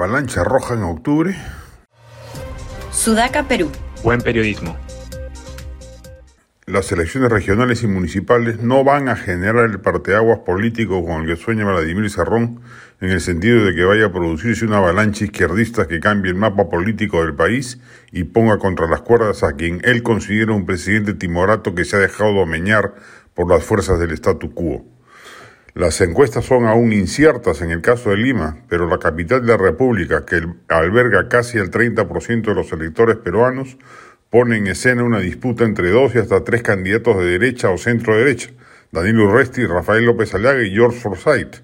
Avalancha roja en octubre. Sudaca, Perú. Buen periodismo. Las elecciones regionales y municipales no van a generar el parteaguas político con el que sueña Vladimir Serrón, en el sentido de que vaya a producirse una avalancha izquierdista que cambie el mapa político del país y ponga contra las cuerdas a quien él considera un presidente timorato que se ha dejado domeñar por las fuerzas del statu quo. Las encuestas son aún inciertas en el caso de Lima, pero la capital de la República, que alberga casi el 30% de los electores peruanos, pone en escena una disputa entre dos y hasta tres candidatos de derecha o centro derecha, Danilo Urresti, Rafael López Aliaga y George Forsyth.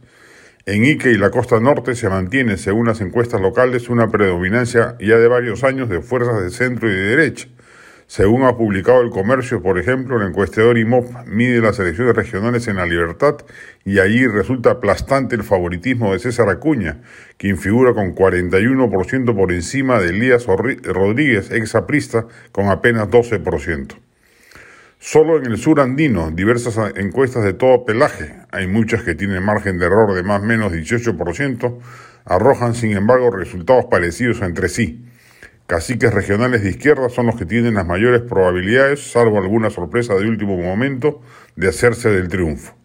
En Ique y la costa norte se mantiene, según las encuestas locales, una predominancia ya de varios años de fuerzas de centro y de derecha. Según ha publicado el comercio, por ejemplo, el encuestador IMOP mide las elecciones regionales en la libertad y allí resulta aplastante el favoritismo de César Acuña, quien figura con 41% por encima de Elías Rodríguez, ex aprista, con apenas 12%. Solo en el sur andino, diversas encuestas de todo pelaje, hay muchas que tienen margen de error de más o menos 18%, arrojan sin embargo resultados parecidos entre sí. Caciques regionales de izquierda son los que tienen las mayores probabilidades, salvo alguna sorpresa de último momento, de hacerse del triunfo.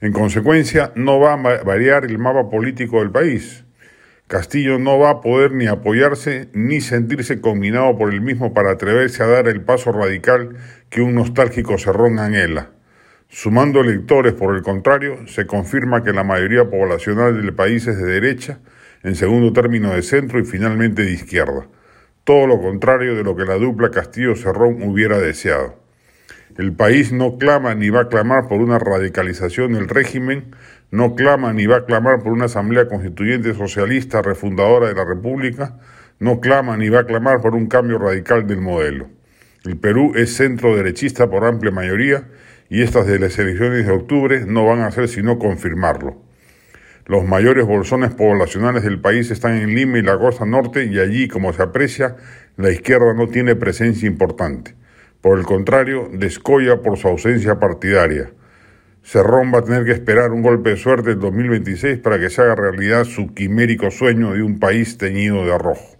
En consecuencia, no va a variar el mapa político del país. Castillo no va a poder ni apoyarse ni sentirse combinado por el mismo para atreverse a dar el paso radical que un nostálgico cerrón anhela. Sumando electores, por el contrario, se confirma que la mayoría poblacional del país es de derecha, en segundo término de centro y finalmente de izquierda todo lo contrario de lo que la dupla Castillo-Cerrón hubiera deseado. El país no clama ni va a clamar por una radicalización del régimen, no clama ni va a clamar por una asamblea constituyente socialista refundadora de la República, no clama ni va a clamar por un cambio radical del modelo. El Perú es centro derechista por amplia mayoría y estas de las elecciones de octubre no van a hacer sino confirmarlo. Los mayores bolsones poblacionales del país están en Lima y la costa norte y allí, como se aprecia, la izquierda no tiene presencia importante. Por el contrario, descolla por su ausencia partidaria. Cerrón va a tener que esperar un golpe de suerte en 2026 para que se haga realidad su quimérico sueño de un país teñido de rojo.